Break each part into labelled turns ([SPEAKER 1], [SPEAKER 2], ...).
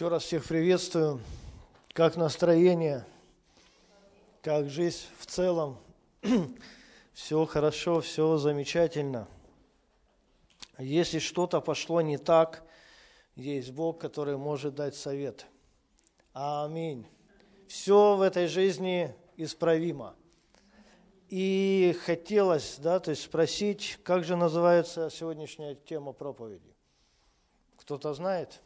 [SPEAKER 1] Еще раз всех приветствую. Как настроение? Как жизнь в целом? все хорошо, все замечательно. Если что-то пошло не так, есть Бог, который может дать совет. Аминь. Все в этой жизни исправимо. И хотелось, да, то есть спросить, как же называется сегодняшняя тема проповеди? Кто-то знает?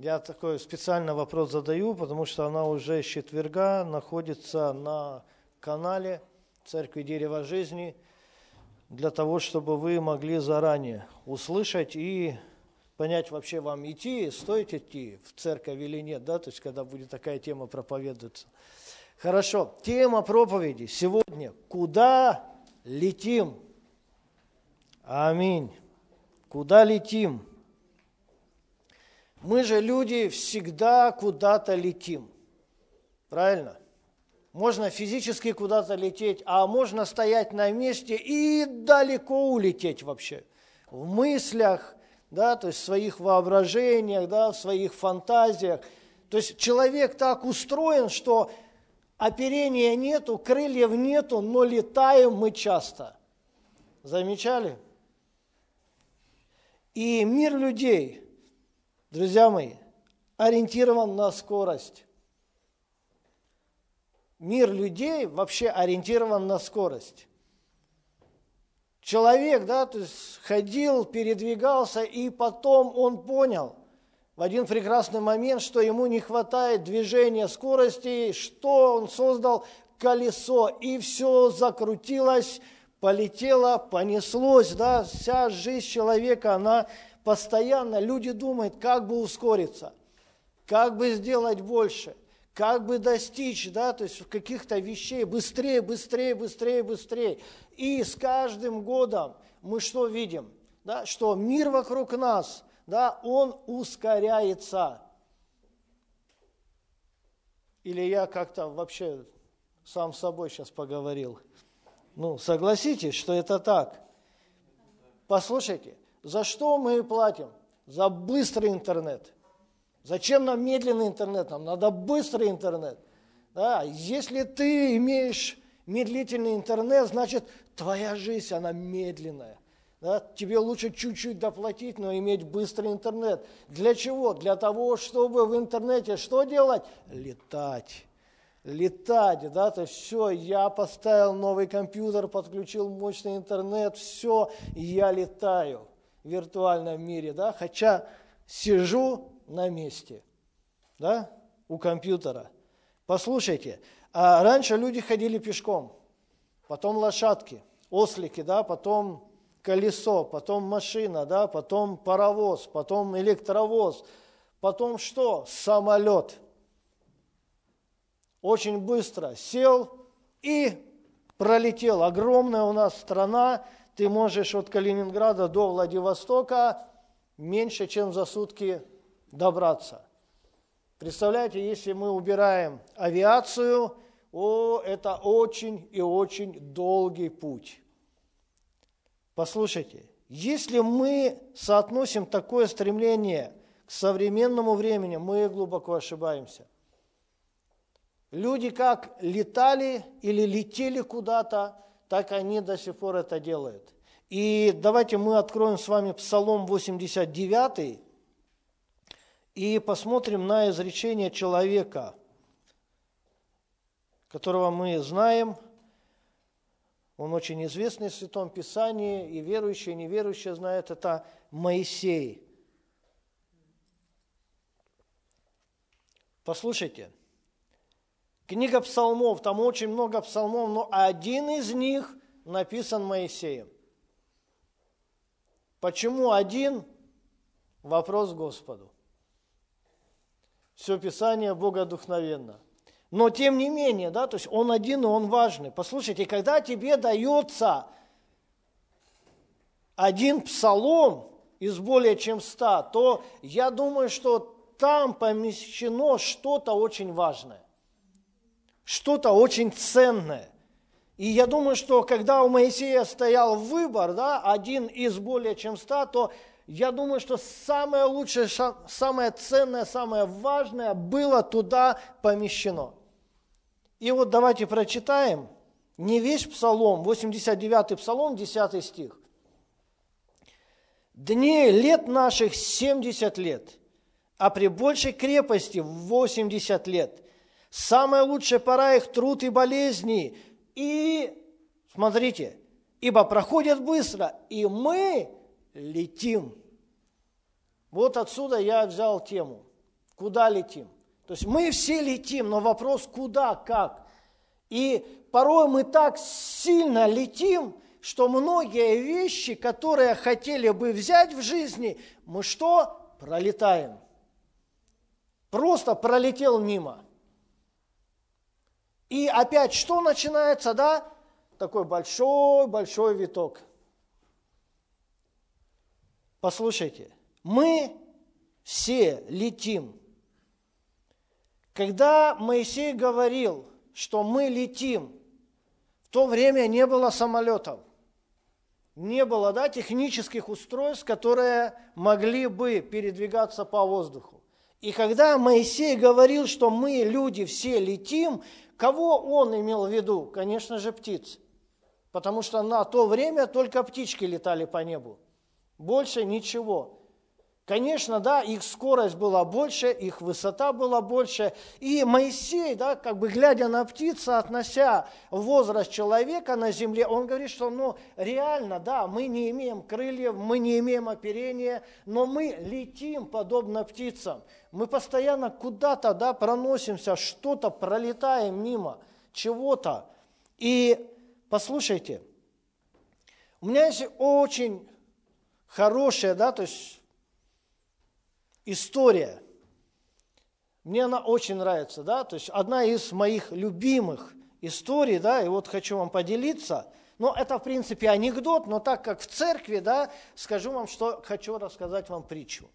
[SPEAKER 1] Я такой специально вопрос задаю, потому что она уже с четверга находится на канале Церкви Дерева Жизни, для того, чтобы вы могли заранее услышать и понять вообще вам идти, стоит идти в церковь или нет, да, то есть когда будет такая тема проповедоваться. Хорошо, тема проповеди сегодня «Куда летим?» Аминь. Куда летим? Мы же люди всегда куда-то летим. Правильно? Можно физически куда-то лететь, а можно стоять на месте и далеко улететь вообще. В мыслях, да, то есть в своих воображениях, да, в своих фантазиях. То есть человек так устроен, что оперения нету, крыльев нету, но летаем мы часто. Замечали? И мир людей – друзья мои, ориентирован на скорость. Мир людей вообще ориентирован на скорость. Человек, да, то есть ходил, передвигался, и потом он понял в один прекрасный момент, что ему не хватает движения, скорости, что он создал колесо, и все закрутилось, полетело, понеслось, да, вся жизнь человека, она постоянно люди думают, как бы ускориться, как бы сделать больше, как бы достичь, да, то есть каких-то вещей быстрее, быстрее, быстрее, быстрее. И с каждым годом мы что видим? Да, что мир вокруг нас, да, он ускоряется. Или я как-то вообще сам с собой сейчас поговорил. Ну, согласитесь, что это так. Послушайте, за что мы платим? За быстрый интернет. Зачем нам медленный интернет? Нам надо быстрый интернет. Да, если ты имеешь медлительный интернет, значит, твоя жизнь, она медленная. Да? Тебе лучше чуть-чуть доплатить, но иметь быстрый интернет. Для чего? Для того, чтобы в интернете что делать? Летать. Летать, да, то есть все, я поставил новый компьютер, подключил мощный интернет, все, я летаю виртуальном мире, да, хотя сижу на месте, да, у компьютера. Послушайте, а раньше люди ходили пешком, потом лошадки, ослики, да, потом колесо, потом машина, да, потом паровоз, потом электровоз, потом что? Самолет. Очень быстро сел и пролетел. Огромная у нас страна, ты можешь от Калининграда до Владивостока меньше, чем за сутки добраться. Представляете, если мы убираем авиацию, о, это очень и очень долгий путь. Послушайте, если мы соотносим такое стремление к современному времени, мы глубоко ошибаемся. Люди как летали или летели куда-то, так они до сих пор это делают. И давайте мы откроем с вами Псалом 89 и посмотрим на изречение человека, которого мы знаем. Он очень известный в Святом Писании, и верующие, и неверующие знают, это Моисей. Послушайте – Книга псалмов, там очень много псалмов, но один из них написан Моисеем. Почему один? Вопрос Господу. Все Писание богодухновенно. Но тем не менее, да, то есть он один, и он важный. Послушайте, когда тебе дается один псалом из более чем ста, то я думаю, что там помещено что-то очень важное что-то очень ценное. И я думаю, что когда у Моисея стоял выбор, да, один из более чем ста, то я думаю, что самое лучшее, самое ценное, самое важное было туда помещено. И вот давайте прочитаем не весь псалом, 89-й псалом, 10 стих. «Дней лет наших 70 лет, а при большей крепости 80 лет. Самая лучшая пора их труд и болезни. И, смотрите, ибо проходят быстро, и мы летим. Вот отсюда я взял тему. Куда летим? То есть мы все летим, но вопрос куда, как. И порой мы так сильно летим, что многие вещи, которые хотели бы взять в жизни, мы что? Пролетаем. Просто пролетел мимо. И опять что начинается, да? Такой большой-большой виток. Послушайте, мы все летим. Когда Моисей говорил, что мы летим, в то время не было самолетов, не было да, технических устройств, которые могли бы передвигаться по воздуху. И когда Моисей говорил, что мы, люди, все летим, кого он имел в виду? Конечно же, птиц. Потому что на то время только птички летали по небу. Больше ничего. Конечно, да, их скорость была больше, их высота была больше. И Моисей, да, как бы глядя на птиц, относя возраст человека на земле, он говорит, что ну, реально, да, мы не имеем крыльев, мы не имеем оперения, но мы летим подобно птицам. Мы постоянно куда-то да, проносимся, что-то пролетаем мимо, чего-то. И послушайте, у меня есть очень хорошая, да, то есть история. Мне она очень нравится, да, то есть одна из моих любимых историй, да, и вот хочу вам поделиться. Но это, в принципе, анекдот, но так как в церкви, да, скажу вам, что хочу рассказать вам притчу.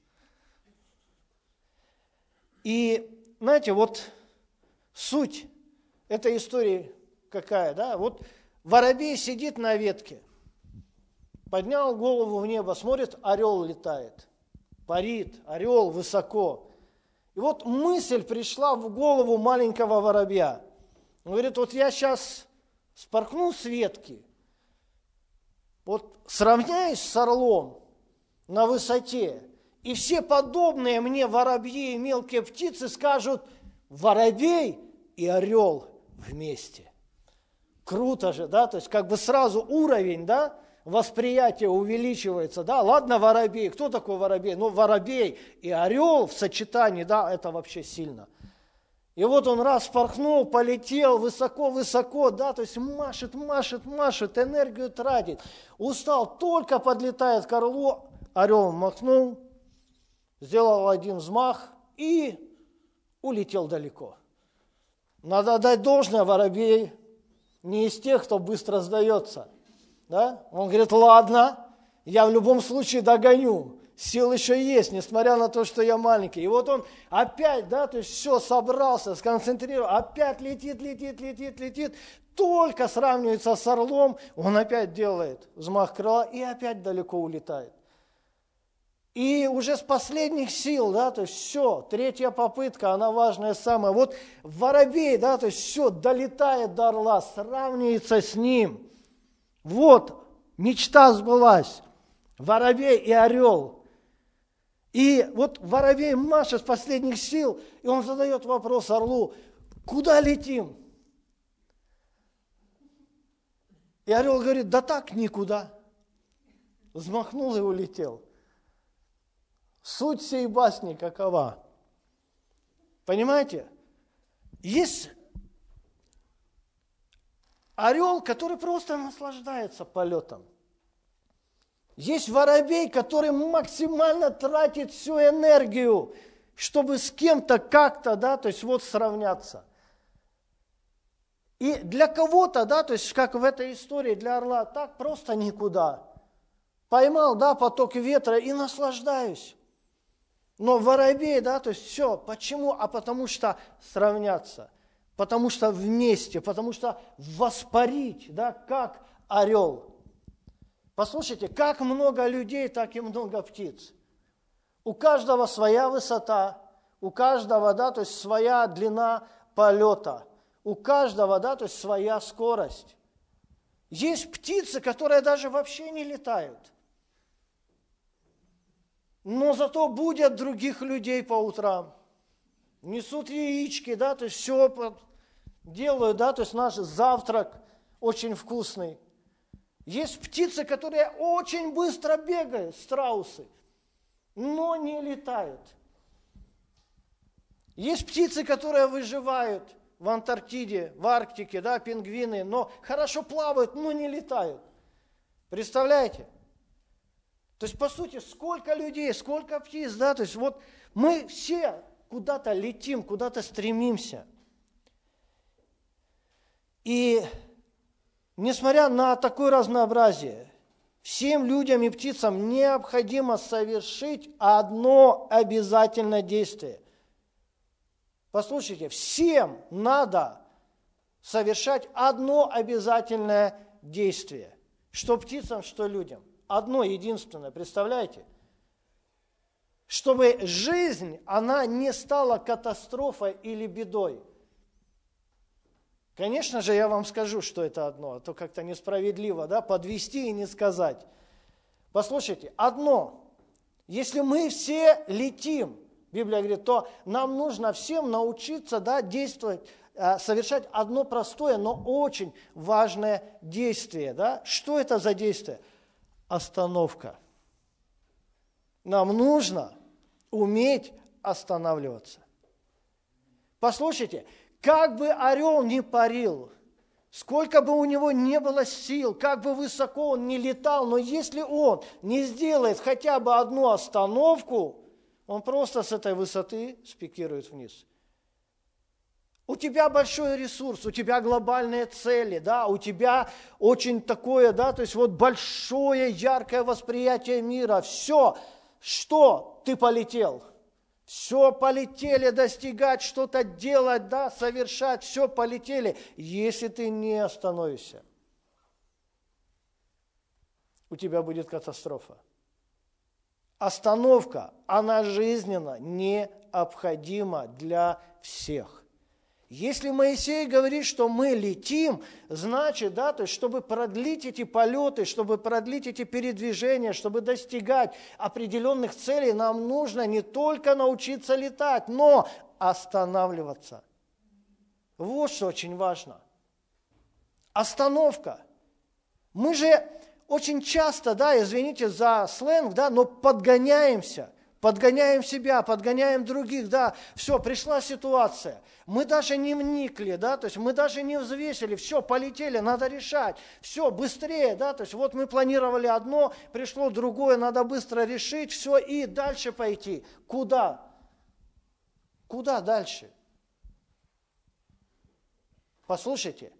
[SPEAKER 1] И, знаете, вот суть этой истории какая, да, вот воробей сидит на ветке, поднял голову в небо, смотрит, орел летает, парит, орел высоко. И вот мысль пришла в голову маленького воробья. Он говорит, вот я сейчас споркну с ветки, вот сравняюсь с орлом на высоте, и все подобные мне воробьи и мелкие птицы скажут, воробей и орел вместе. Круто же, да, то есть как бы сразу уровень, да, восприятие увеличивается, да, ладно воробей, кто такой воробей? Ну, воробей и орел в сочетании, да, это вообще сильно. И вот он раз порхнул, полетел высоко-высоко, да, то есть машет, машет, машет, энергию тратит. Устал, только подлетает к орлу, орел махнул, сделал один взмах и улетел далеко. Надо дать должное, воробей не из тех, кто быстро сдается – да? Он говорит, ладно, я в любом случае догоню. Сил еще есть, несмотря на то, что я маленький. И вот он опять, да, то есть все, собрался, сконцентрировал, опять летит, летит, летит, летит, только сравнивается с орлом, он опять делает взмах крыла и опять далеко улетает. И уже с последних сил, да, то есть все, третья попытка, она важная самая. Вот воробей, да, то есть все, долетает до орла, сравнивается с ним – вот, мечта сбылась. Воробей и орел. И вот воробей Маша с последних сил, и он задает вопрос орлу, куда летим? И орел говорит, да так никуда. Взмахнул и улетел. Суть всей басни какова? Понимаете? Есть орел, который просто наслаждается полетом. Есть воробей, который максимально тратит всю энергию, чтобы с кем-то как-то, да, то есть вот сравняться. И для кого-то, да, то есть как в этой истории для орла, так просто никуда. Поймал, да, поток ветра и наслаждаюсь. Но воробей, да, то есть все. Почему? А потому что сравняться – потому что вместе, потому что воспарить, да, как орел. Послушайте, как много людей, так и много птиц. У каждого своя высота, у каждого, да, то есть своя длина полета, у каждого, да, то есть своя скорость. Есть птицы, которые даже вообще не летают. Но зато будут других людей по утрам. Несут яички, да, то есть все делают, да, то есть наш завтрак очень вкусный. Есть птицы, которые очень быстро бегают, страусы, но не летают. Есть птицы, которые выживают в Антарктиде, в Арктике, да, пингвины, но хорошо плавают, но не летают. Представляете? То есть, по сути, сколько людей, сколько птиц, да, то есть вот мы все куда-то летим, куда-то стремимся. И несмотря на такое разнообразие, всем людям и птицам необходимо совершить одно обязательное действие. Послушайте, всем надо совершать одно обязательное действие. Что птицам, что людям. Одно единственное, представляете? Чтобы жизнь, она не стала катастрофой или бедой. Конечно же, я вам скажу, что это одно, а то как-то несправедливо, да, подвести и не сказать. Послушайте, одно, если мы все летим, Библия говорит, то нам нужно всем научиться да, действовать, э, совершать одно простое, но очень важное действие. Да? Что это за действие? Остановка. Нам нужно уметь останавливаться. Послушайте, как бы орел ни парил, сколько бы у него не было сил, как бы высоко он ни летал, но если он не сделает хотя бы одну остановку, он просто с этой высоты спикирует вниз. У тебя большой ресурс, у тебя глобальные цели, да, у тебя очень такое, да, то есть вот большое яркое восприятие мира. Все, что ты полетел – все полетели достигать, что-то делать, да, совершать, все полетели, если ты не остановишься. У тебя будет катастрофа. Остановка, она жизненно необходима для всех. Если Моисей говорит, что мы летим, значит, да, то есть, чтобы продлить эти полеты, чтобы продлить эти передвижения, чтобы достигать определенных целей, нам нужно не только научиться летать, но останавливаться. Вот что очень важно. Остановка. Мы же очень часто, да, извините за сленг, да, но подгоняемся – подгоняем себя, подгоняем других, да, все, пришла ситуация, мы даже не вникли, да, то есть мы даже не взвесили, все, полетели, надо решать, все, быстрее, да, то есть вот мы планировали одно, пришло другое, надо быстро решить, все, и дальше пойти. Куда? Куда дальше? Послушайте,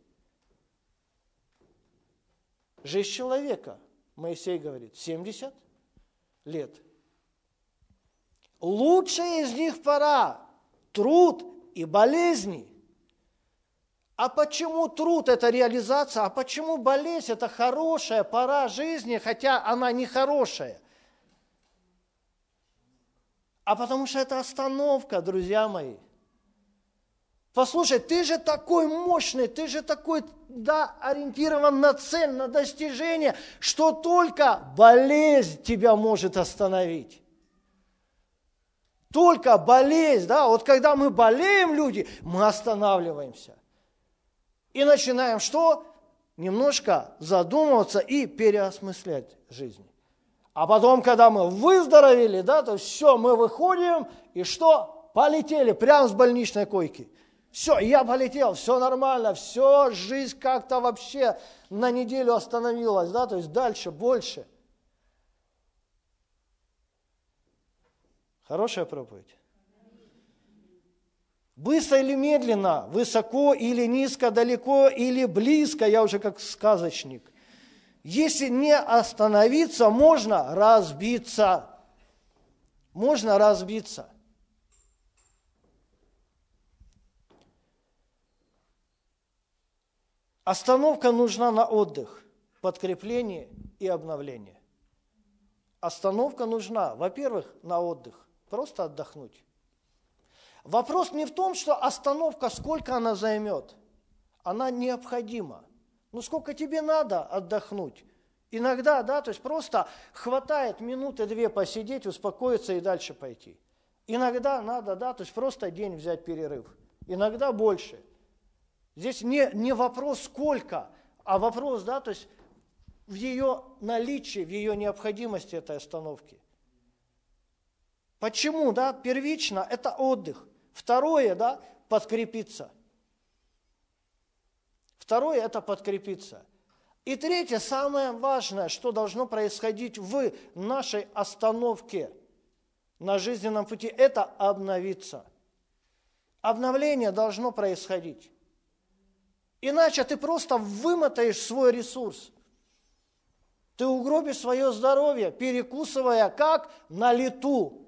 [SPEAKER 1] жизнь человека, Моисей говорит, 70 лет – Лучшая из них пора – труд и болезни. А почему труд – это реализация, а почему болезнь – это хорошая пора жизни, хотя она не хорошая? А потому что это остановка, друзья мои. Послушай, ты же такой мощный, ты же такой, да, ориентирован на цель, на достижение, что только болезнь тебя может остановить. Только болезнь, да, вот когда мы болеем, люди, мы останавливаемся. И начинаем что? Немножко задумываться и переосмыслять жизнь. А потом, когда мы выздоровели, да, то все, мы выходим, и что? Полетели прямо с больничной койки. Все, я полетел, все нормально, все, жизнь как-то вообще на неделю остановилась, да, то есть дальше, больше – Хорошая проповедь? Быстро или медленно, высоко или низко, далеко или близко, я уже как сказочник. Если не остановиться, можно разбиться. Можно разбиться. Остановка нужна на отдых, подкрепление и обновление. Остановка нужна, во-первых, на отдых, просто отдохнуть. Вопрос не в том, что остановка, сколько она займет. Она необходима. Ну, сколько тебе надо отдохнуть? Иногда, да, то есть просто хватает минуты две посидеть, успокоиться и дальше пойти. Иногда надо, да, то есть просто день взять перерыв. Иногда больше. Здесь не, не вопрос сколько, а вопрос, да, то есть в ее наличии, в ее необходимости этой остановки. Почему, да, первично это отдых. Второе, да, подкрепиться. Второе – это подкрепиться. И третье, самое важное, что должно происходить в нашей остановке на жизненном пути, это обновиться. Обновление должно происходить. Иначе ты просто вымотаешь свой ресурс. Ты угробишь свое здоровье, перекусывая как на лету,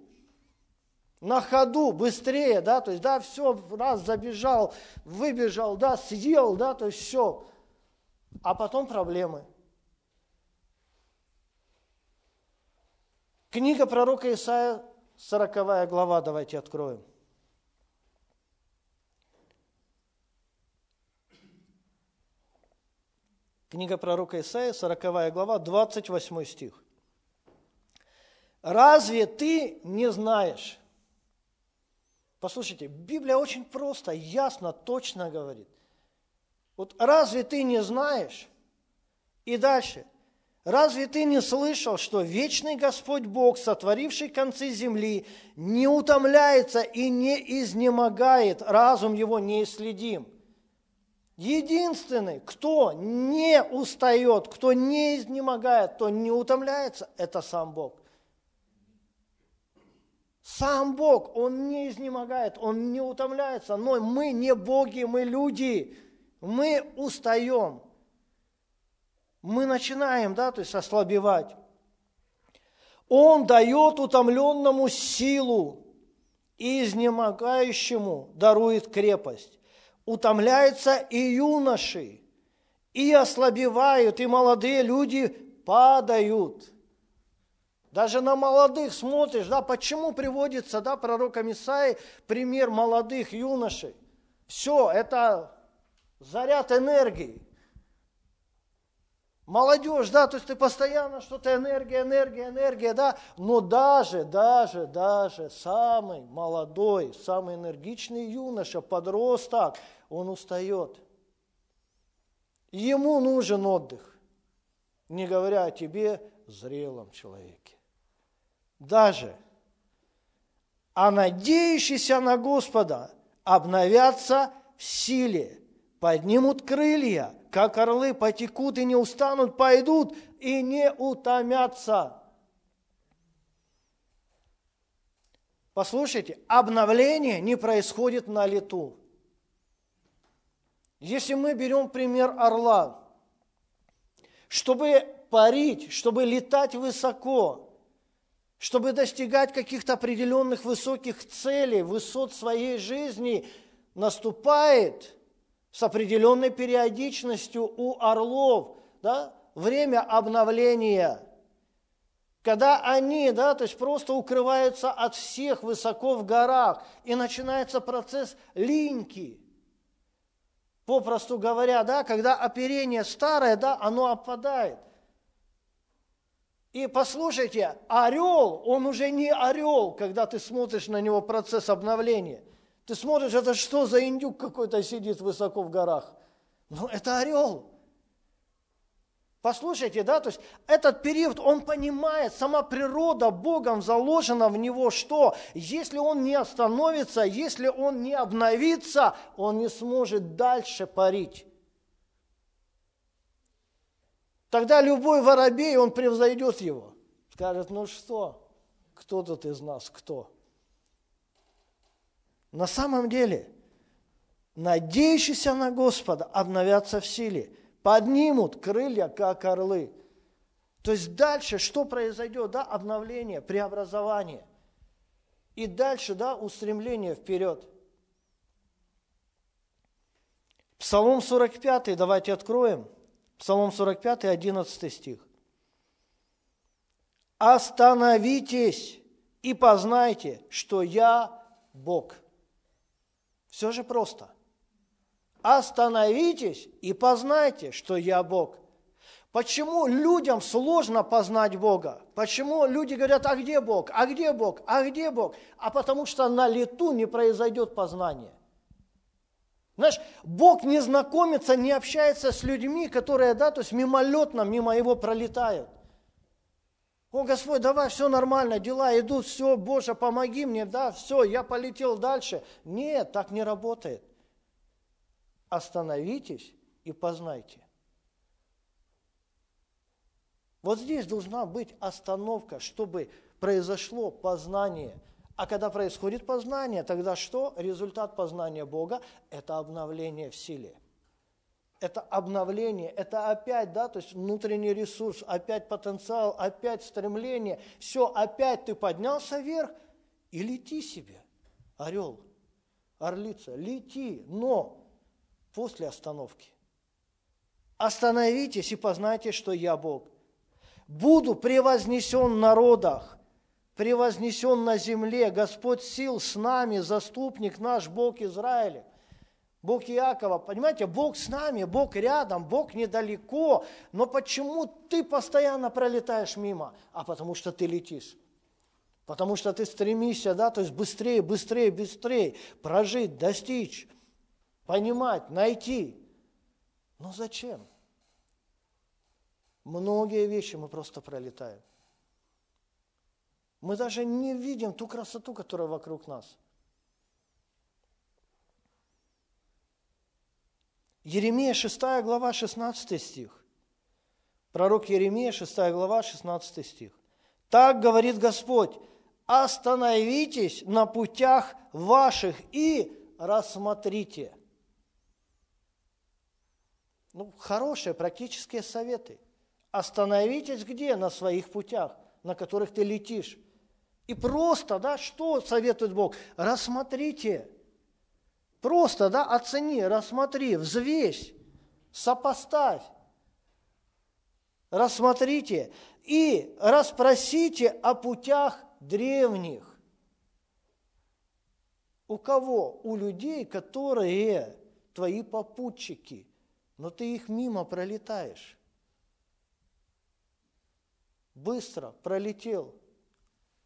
[SPEAKER 1] на ходу, быстрее, да, то есть, да, все, раз забежал, выбежал, да, съел, да, то есть все. А потом проблемы. Книга пророка Исаия, 40 глава, давайте откроем. Книга пророка Исаия, 40 глава, 28 стих. «Разве ты не знаешь?» Послушайте, Библия очень просто, ясно, точно говорит. Вот разве ты не знаешь? И дальше. Разве ты не слышал, что вечный Господь Бог, сотворивший концы земли, не утомляется и не изнемогает, разум его неисследим? Единственный, кто не устает, кто не изнемогает, кто не утомляется, это сам Бог. Сам Бог, Он не изнемогает, Он не утомляется, но мы не боги, мы люди, мы устаем. Мы начинаем, да, то есть ослабевать. Он дает утомленному силу и изнемогающему дарует крепость утомляются и юноши, и ослабевают, и молодые люди падают. Даже на молодых смотришь, да, почему приводится, да, пророком Исаи пример молодых юношей. Все, это заряд энергии. Молодежь, да, то есть ты постоянно что-то энергия, энергия, энергия, да, но даже, даже, даже самый молодой, самый энергичный юноша, подросток, он устает. Ему нужен отдых, не говоря о тебе, зрелом человеке. Даже, а надеющийся на Господа обновятся в силе, поднимут крылья – как орлы потекут и не устанут, пойдут и не утомятся. Послушайте, обновление не происходит на лету. Если мы берем пример орла, чтобы парить, чтобы летать высоко, чтобы достигать каких-то определенных высоких целей, высот своей жизни, наступает с определенной периодичностью у орлов, да, время обновления, когда они, да, то есть просто укрываются от всех высоко в горах, и начинается процесс линьки. Попросту говоря, да, когда оперение старое, да, оно опадает. И послушайте, орел, он уже не орел, когда ты смотришь на него процесс обновления. Ты смотришь, это что за индюк какой-то сидит высоко в горах? Ну, это орел. Послушайте, да, то есть этот период, он понимает, сама природа Богом заложена в него, что если он не остановится, если он не обновится, он не сможет дальше парить. Тогда любой воробей, он превзойдет его. Скажет, ну что, кто тут из нас, кто? На самом деле, надеющиеся на Господа обновятся в силе, поднимут крылья, как орлы. То есть дальше что произойдет? Да, обновление, преобразование. И дальше, да, устремление вперед. Псалом 45, давайте откроем. Псалом 45, 11 стих. остановитесь и познайте, что я Бог. Все же просто. Остановитесь и познайте, что я Бог. Почему людям сложно познать Бога? Почему люди говорят, а где Бог? А где Бог? А где Бог? А потому что на лету не произойдет познание. Знаешь, Бог не знакомится, не общается с людьми, которые, да, то есть мимолетно мимо его пролетают. О, Господь, давай, все нормально, дела идут, все, Боже, помоги мне, да, все, я полетел дальше. Нет, так не работает. Остановитесь и познайте. Вот здесь должна быть остановка, чтобы произошло познание. А когда происходит познание, тогда что? Результат познания Бога – это обновление в силе. Это обновление, это опять, да, то есть внутренний ресурс, опять потенциал, опять стремление. Все, опять ты поднялся вверх и лети себе, орел, орлица, лети, но после остановки. Остановитесь и познайте, что я Бог буду превознесен в народах, превознесен на земле. Господь сил с нами, заступник наш, Бог Израиля. Бог Иакова, понимаете, Бог с нами, Бог рядом, Бог недалеко, но почему ты постоянно пролетаешь мимо? А потому что ты летишь. Потому что ты стремишься, да, то есть быстрее, быстрее, быстрее прожить, достичь, понимать, найти. Но зачем? Многие вещи мы просто пролетаем. Мы даже не видим ту красоту, которая вокруг нас. Еремия 6 глава 16 стих. Пророк Еремия 6 глава 16 стих. Так говорит Господь, остановитесь на путях ваших и рассмотрите. Ну, хорошие практические советы – Остановитесь где? На своих путях, на которых ты летишь. И просто, да, что советует Бог? Рассмотрите. Просто, да, оцени, рассмотри, взвесь, сопоставь. Рассмотрите и расспросите о путях древних. У кого? У людей, которые твои попутчики, но ты их мимо пролетаешь быстро пролетел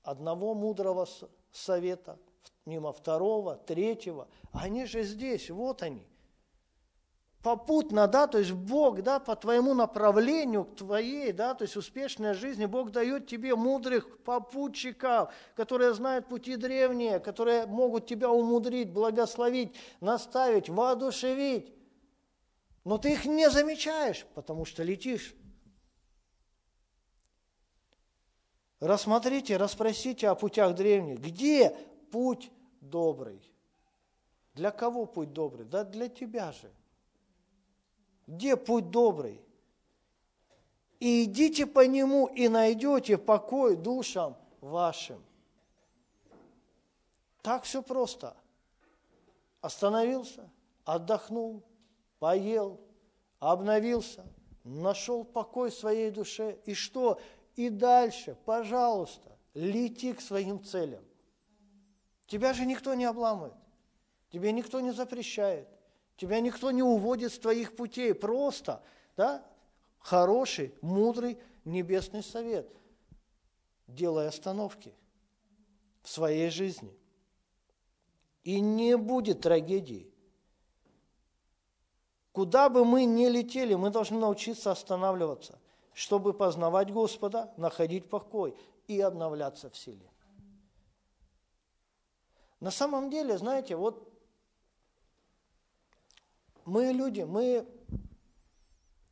[SPEAKER 1] одного мудрого совета, мимо второго, третьего. Они же здесь, вот они. Попутно, да, то есть Бог, да, по твоему направлению, к твоей, да, то есть успешной жизни, Бог дает тебе мудрых попутчиков, которые знают пути древние, которые могут тебя умудрить, благословить, наставить, воодушевить. Но ты их не замечаешь, потому что летишь Рассмотрите, расспросите о путях древних. Где путь добрый? Для кого путь добрый? Да для тебя же. Где путь добрый? И идите по нему, и найдете покой душам вашим. Так все просто. Остановился, отдохнул, поел, обновился, нашел покой своей душе. И что? И дальше, пожалуйста, лети к своим целям. Тебя же никто не обламывает, тебе никто не запрещает, тебя никто не уводит с твоих путей. Просто, да, хороший, мудрый небесный совет. Делай остановки в своей жизни. И не будет трагедии. Куда бы мы ни летели, мы должны научиться останавливаться чтобы познавать Господа, находить покой и обновляться в силе. На самом деле, знаете, вот мы люди, мы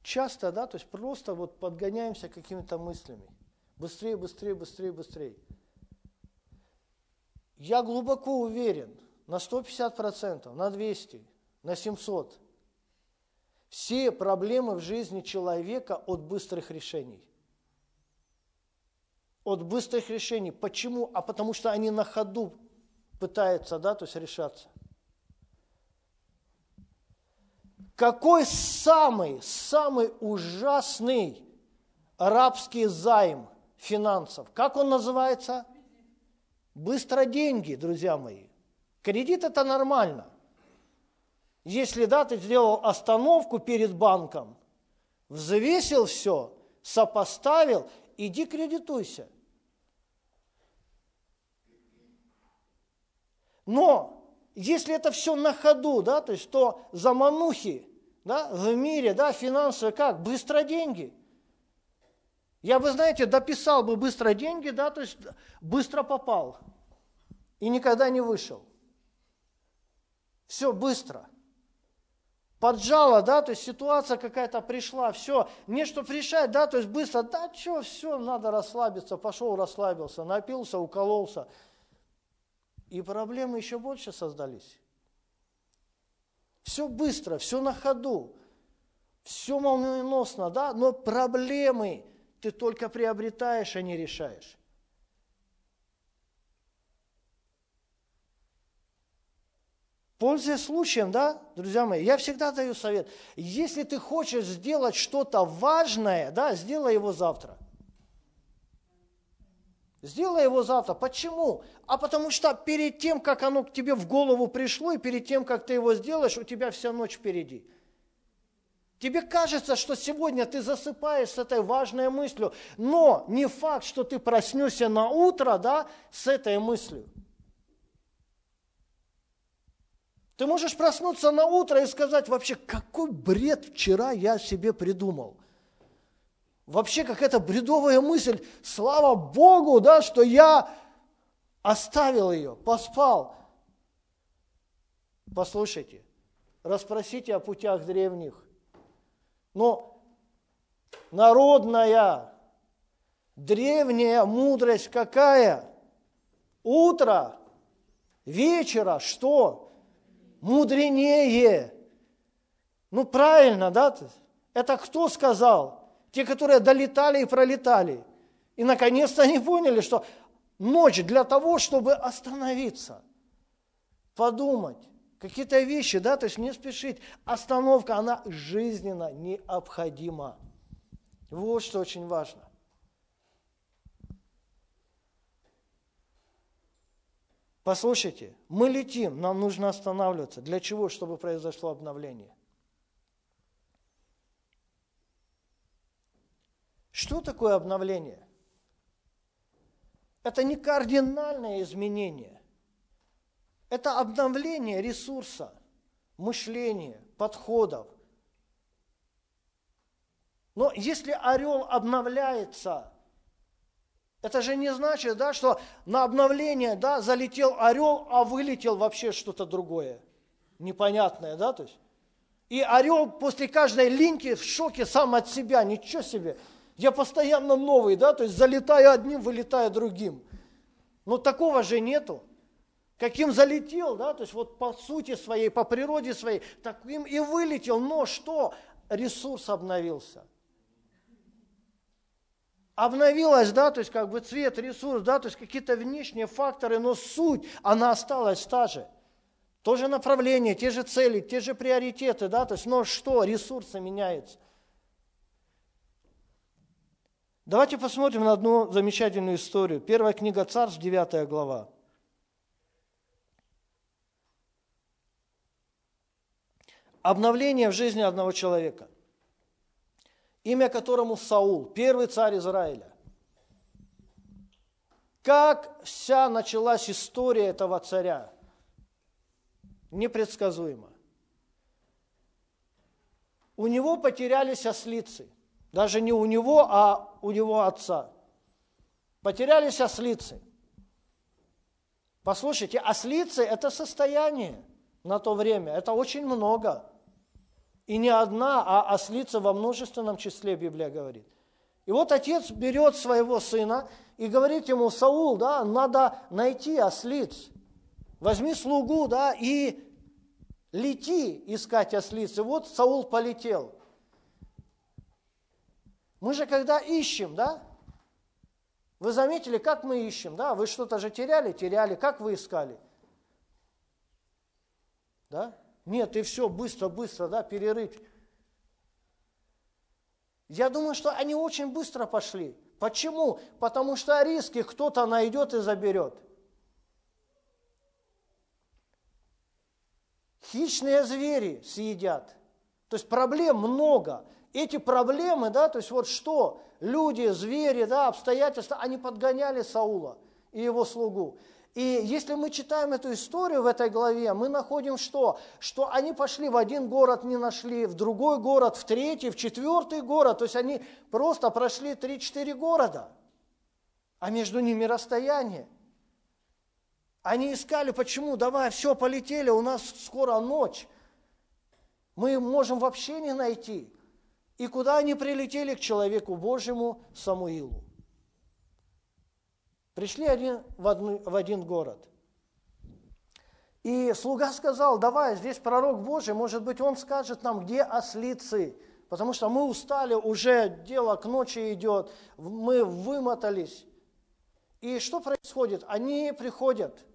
[SPEAKER 1] часто, да, то есть просто вот подгоняемся какими-то мыслями. Быстрее, быстрее, быстрее, быстрее. Я глубоко уверен, на 150%, на 200, на 700, все проблемы в жизни человека от быстрых решений. От быстрых решений. Почему? А потому что они на ходу пытаются, да, то есть решаться. Какой самый, самый ужасный арабский займ финансов. Как он называется? Быстро деньги, друзья мои. Кредит это нормально. Если да, ты сделал остановку перед банком, взвесил все, сопоставил, иди кредитуйся. Но если это все на ходу, да, то есть то заманухи да, в мире, да, финансовые, как? Быстро деньги. Я бы, знаете, дописал бы быстро деньги, да, то есть быстро попал и никогда не вышел. Все быстро. Поджало, да, то есть ситуация какая-то пришла, все, не что решать, да, то есть быстро, да, что, все, надо расслабиться, пошел, расслабился, напился, укололся – и проблемы еще больше создались. Все быстро, все на ходу, все молниеносно, да, но проблемы ты только приобретаешь, а не решаешь. Пользуясь случаем, да, друзья мои, я всегда даю совет. Если ты хочешь сделать что-то важное, да, сделай его завтра. Сделай его завтра. Почему? А потому что перед тем, как оно к тебе в голову пришло, и перед тем, как ты его сделаешь, у тебя вся ночь впереди. Тебе кажется, что сегодня ты засыпаешь с этой важной мыслью, но не факт, что ты проснешься на утро да, с этой мыслью. Ты можешь проснуться на утро и сказать вообще, какой бред вчера я себе придумал. Вообще какая-то бредовая мысль. Слава Богу, да, что я оставил ее, поспал. Послушайте, расспросите о путях древних. Но народная, древняя мудрость какая? Утро, вечера, что? Мудренее. Ну правильно, да? Это кто сказал? те, которые долетали и пролетали. И наконец-то они поняли, что ночь для того, чтобы остановиться, подумать, какие-то вещи, да, то есть не спешить. Остановка, она жизненно необходима. Вот что очень важно. Послушайте, мы летим, нам нужно останавливаться. Для чего? Чтобы произошло обновление. Что такое обновление? Это не кардинальное изменение. Это обновление ресурса, мышления, подходов. Но если орел обновляется, это же не значит, да, что на обновление да, залетел орел, а вылетел вообще что-то другое. Непонятное, да, то есть. И орел после каждой линьки в шоке сам от себя, ничего себе. Я постоянно новый, да, то есть залетаю одним, вылетаю другим. Но такого же нету. Каким залетел, да, то есть вот по сути своей, по природе своей, таким и вылетел. Но что? Ресурс обновился. Обновилась, да, то есть как бы цвет, ресурс, да, то есть какие-то внешние факторы, но суть, она осталась та же. То же направление, те же цели, те же приоритеты, да, то есть, но что, ресурсы меняются. Давайте посмотрим на одну замечательную историю. Первая книга Царств, 9 глава. Обновление в жизни одного человека, имя которому Саул, первый царь Израиля. Как вся началась история этого царя? Непредсказуемо. У него потерялись ослицы – даже не у него, а у его отца. Потерялись ослицы. Послушайте, ослицы – это состояние на то время, это очень много. И не одна, а ослица во множественном числе, Библия говорит. И вот отец берет своего сына и говорит ему, Саул, да, надо найти ослиц. Возьми слугу, да, и лети искать ослиц. И вот Саул полетел – мы же когда ищем, да? Вы заметили, как мы ищем, да? Вы что-то же теряли, теряли. Как вы искали? Да? Нет, и все, быстро, быстро, да, перерыть. Я думаю, что они очень быстро пошли. Почему? Потому что риски кто-то найдет и заберет. Хищные звери съедят. То есть проблем много. Эти проблемы, да, то есть вот что? Люди, звери, да, обстоятельства, они подгоняли Саула и его слугу. И если мы читаем эту историю в этой главе, мы находим что? Что они пошли в один город, не нашли, в другой город, в третий, в четвертый город. То есть они просто прошли 3-4 города, а между ними расстояние. Они искали, почему? Давай, все, полетели, у нас скоро ночь. Мы можем вообще не найти. И куда они прилетели? К человеку Божьему Самуилу. Пришли один в, одну, в один город. И слуга сказал, давай, здесь пророк Божий, может быть, он скажет нам, где ослицы, потому что мы устали, уже дело к ночи идет, мы вымотались. И что происходит? Они приходят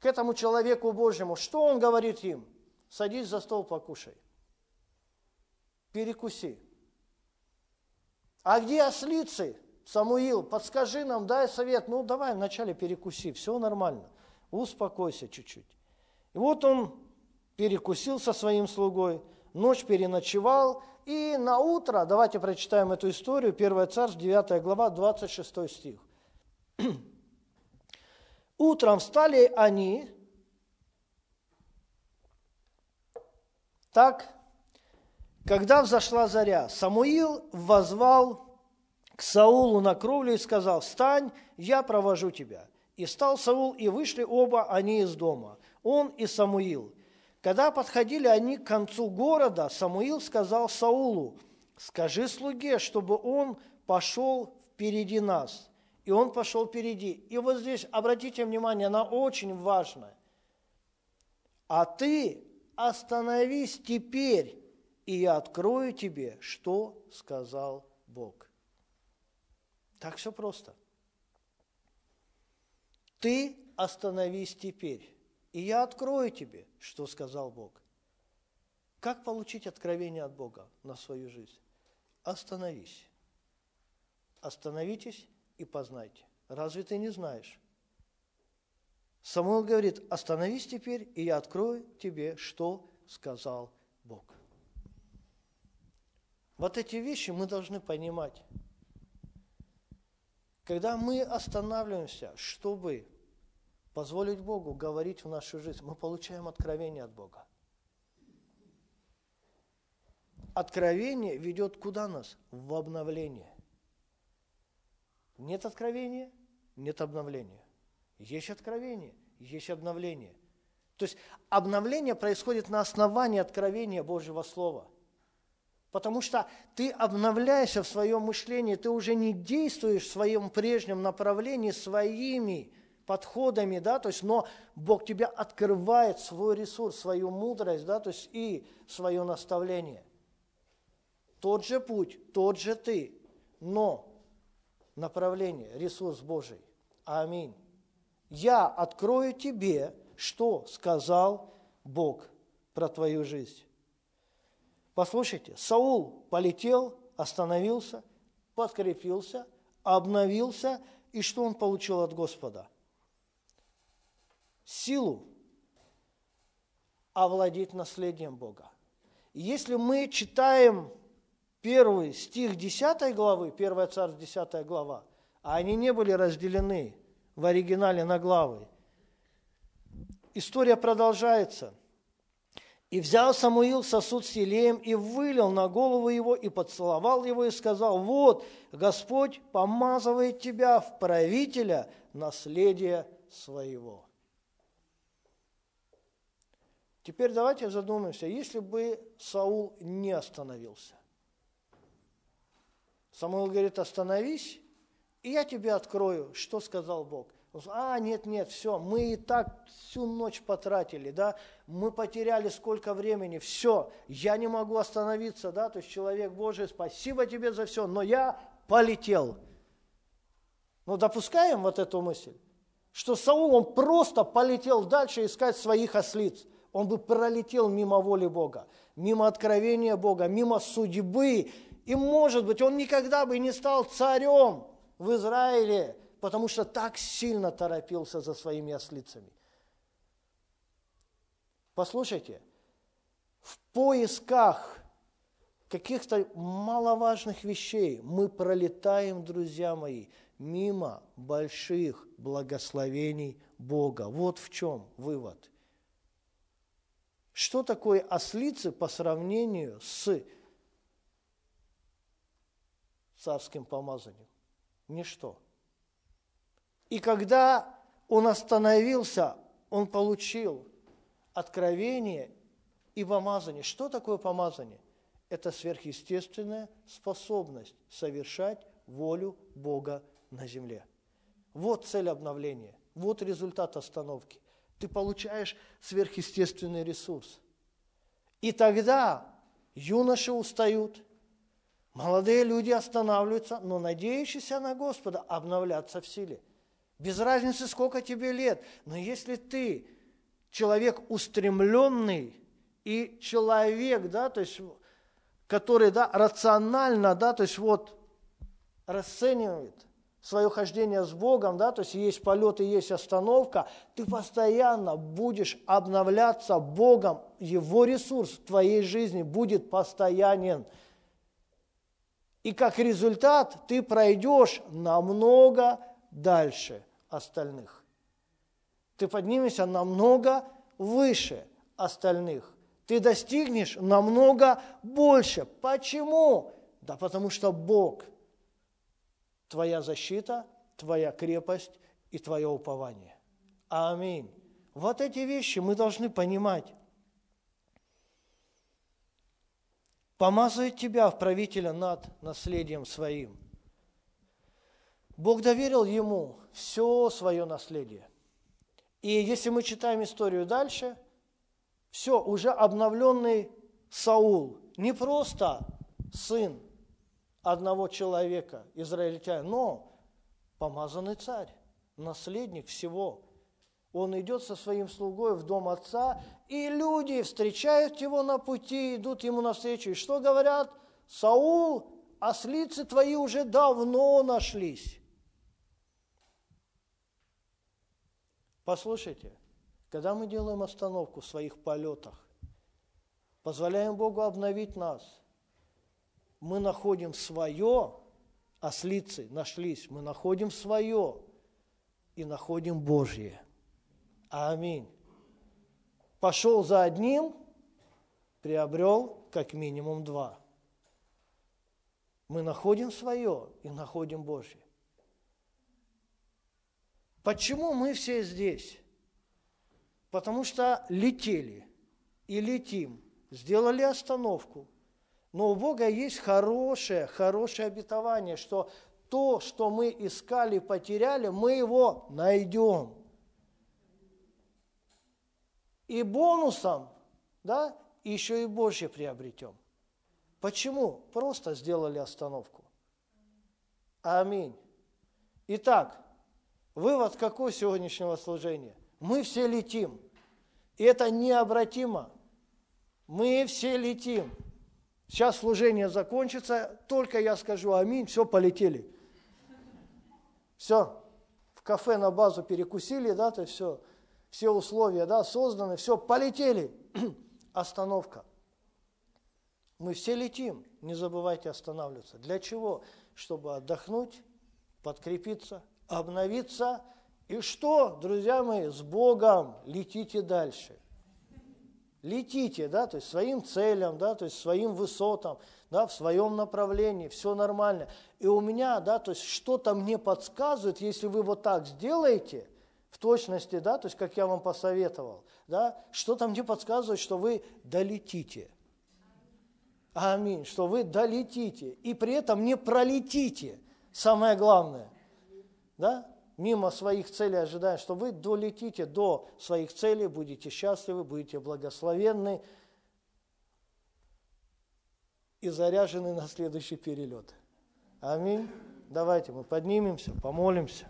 [SPEAKER 1] к этому человеку Божьему. Что он говорит им? Садись за стол, покушай. Перекуси. А где ослицы? Самуил, подскажи нам, дай совет. Ну, давай вначале перекуси, все нормально. Успокойся чуть-чуть. И вот он перекусил со своим слугой, ночь переночевал, и на утро, давайте прочитаем эту историю, 1 Царств, 9 глава, 26 стих. Утром встали они, так, когда взошла заря, Самуил возвал к Саулу на кровлю и сказал, «Встань, я провожу тебя». И встал Саул, и вышли оба они из дома, он и Самуил. Когда подходили они к концу города, Самуил сказал Саулу, «Скажи слуге, чтобы он пошел впереди нас». И он пошел впереди. И вот здесь, обратите внимание, она очень важная. «А ты остановись теперь, и я открою тебе, что сказал Бог». Так все просто. Ты остановись теперь, и я открою тебе, что сказал Бог. Как получить откровение от Бога на свою жизнь? Остановись. Остановитесь и познайте. Разве ты не знаешь? Самуил говорит, остановись теперь, и я открою тебе, что сказал Бог. Вот эти вещи мы должны понимать. Когда мы останавливаемся, чтобы позволить Богу говорить в нашу жизнь, мы получаем откровение от Бога. Откровение ведет куда нас? В обновление. Нет откровения, нет обновления. Есть откровение, есть обновление. То есть обновление происходит на основании откровения Божьего Слова – Потому что ты обновляешься в своем мышлении, ты уже не действуешь в своем прежнем направлении своими подходами, да, то есть, но Бог тебе открывает свой ресурс, свою мудрость, да, то есть и свое наставление. Тот же путь, тот же ты, но направление, ресурс Божий. Аминь. Я открою тебе, что сказал Бог про твою жизнь. Послушайте, Саул полетел, остановился, подкрепился, обновился, и что он получил от Господа? Силу овладеть наследием Бога. Если мы читаем первый стих 10 главы, 1 Царств 10 глава, а они не были разделены в оригинале на главы, история продолжается – и взял Самуил сосуд с елеем и вылил на голову его, и поцеловал его, и сказал, вот, Господь помазывает тебя в правителя наследия своего. Теперь давайте задумаемся, если бы Саул не остановился. Самуил говорит, остановись, и я тебе открою, что сказал Бог. А, нет, нет, все, мы и так всю ночь потратили, да, мы потеряли сколько времени, все, я не могу остановиться, да, то есть человек Божий, спасибо тебе за все, но я полетел. Ну, допускаем вот эту мысль, что Саул, он просто полетел дальше искать своих ослиц. Он бы пролетел мимо воли Бога, мимо откровения Бога, мимо судьбы. И, может быть, он никогда бы не стал царем в Израиле, потому что так сильно торопился за своими ослицами. Послушайте, в поисках каких-то маловажных вещей мы пролетаем, друзья мои, мимо больших благословений Бога. Вот в чем вывод. Что такое ослицы по сравнению с царским помазанием? Ничто. И когда он остановился, он получил откровение и помазание. Что такое помазание? Это сверхъестественная способность совершать волю Бога на земле. Вот цель обновления, вот результат остановки. Ты получаешь сверхъестественный ресурс. И тогда юноши устают, молодые люди останавливаются, но надеющиеся на Господа обновляться в силе. Без разницы, сколько тебе лет, но если ты человек устремленный и человек, да, то есть, который, да, рационально, да, то есть вот расценивает свое хождение с Богом, да, то есть есть полет и есть остановка, ты постоянно будешь обновляться Богом, Его ресурс в твоей жизни будет постоянен. И как результат ты пройдешь намного дальше остальных. Ты поднимешься намного выше остальных. Ты достигнешь намного больше. Почему? Да потому что Бог – твоя защита, твоя крепость и твое упование. Аминь. Вот эти вещи мы должны понимать. Помазывает тебя в правителя над наследием своим. Бог доверил ему все свое наследие. И если мы читаем историю дальше, все, уже обновленный Саул, не просто сын одного человека, израильтянина, но помазанный царь, наследник всего. Он идет со своим слугой в дом отца, и люди встречают его на пути, идут ему навстречу. И что говорят? Саул, ослицы твои уже давно нашлись. Послушайте, когда мы делаем остановку в своих полетах, позволяем Богу обновить нас – мы находим свое, ослицы нашлись, мы находим свое и находим Божье. Аминь. Пошел за одним, приобрел как минимум два. Мы находим свое и находим Божье. Почему мы все здесь? Потому что летели и летим, сделали остановку – но у Бога есть хорошее, хорошее обетование, что то, что мы искали, потеряли, мы его найдем. И бонусом, да, еще и Божье приобретем. Почему? Просто сделали остановку. Аминь. Итак, вывод какой сегодняшнего служения? Мы все летим. И это необратимо. Мы все летим. Сейчас служение закончится, только я скажу аминь, все, полетели. Все, в кафе на базу перекусили, да, то есть все, все условия, да, созданы, все, полетели. Остановка. Мы все летим, не забывайте останавливаться. Для чего? Чтобы отдохнуть, подкрепиться, обновиться. И что, друзья мои, с Богом летите дальше летите, да, то есть своим целям, да, то есть своим высотам, да, в своем направлении, все нормально. И у меня, да, то есть что-то мне подсказывает, если вы вот так сделаете, в точности, да, то есть как я вам посоветовал, да, что-то мне подсказывает, что вы долетите. Аминь, что вы долетите и при этом не пролетите, самое главное, да, мимо своих целей ожидая, что вы долетите до своих целей, будете счастливы, будете благословенны и заряжены на следующий перелет. Аминь. Давайте мы поднимемся, помолимся.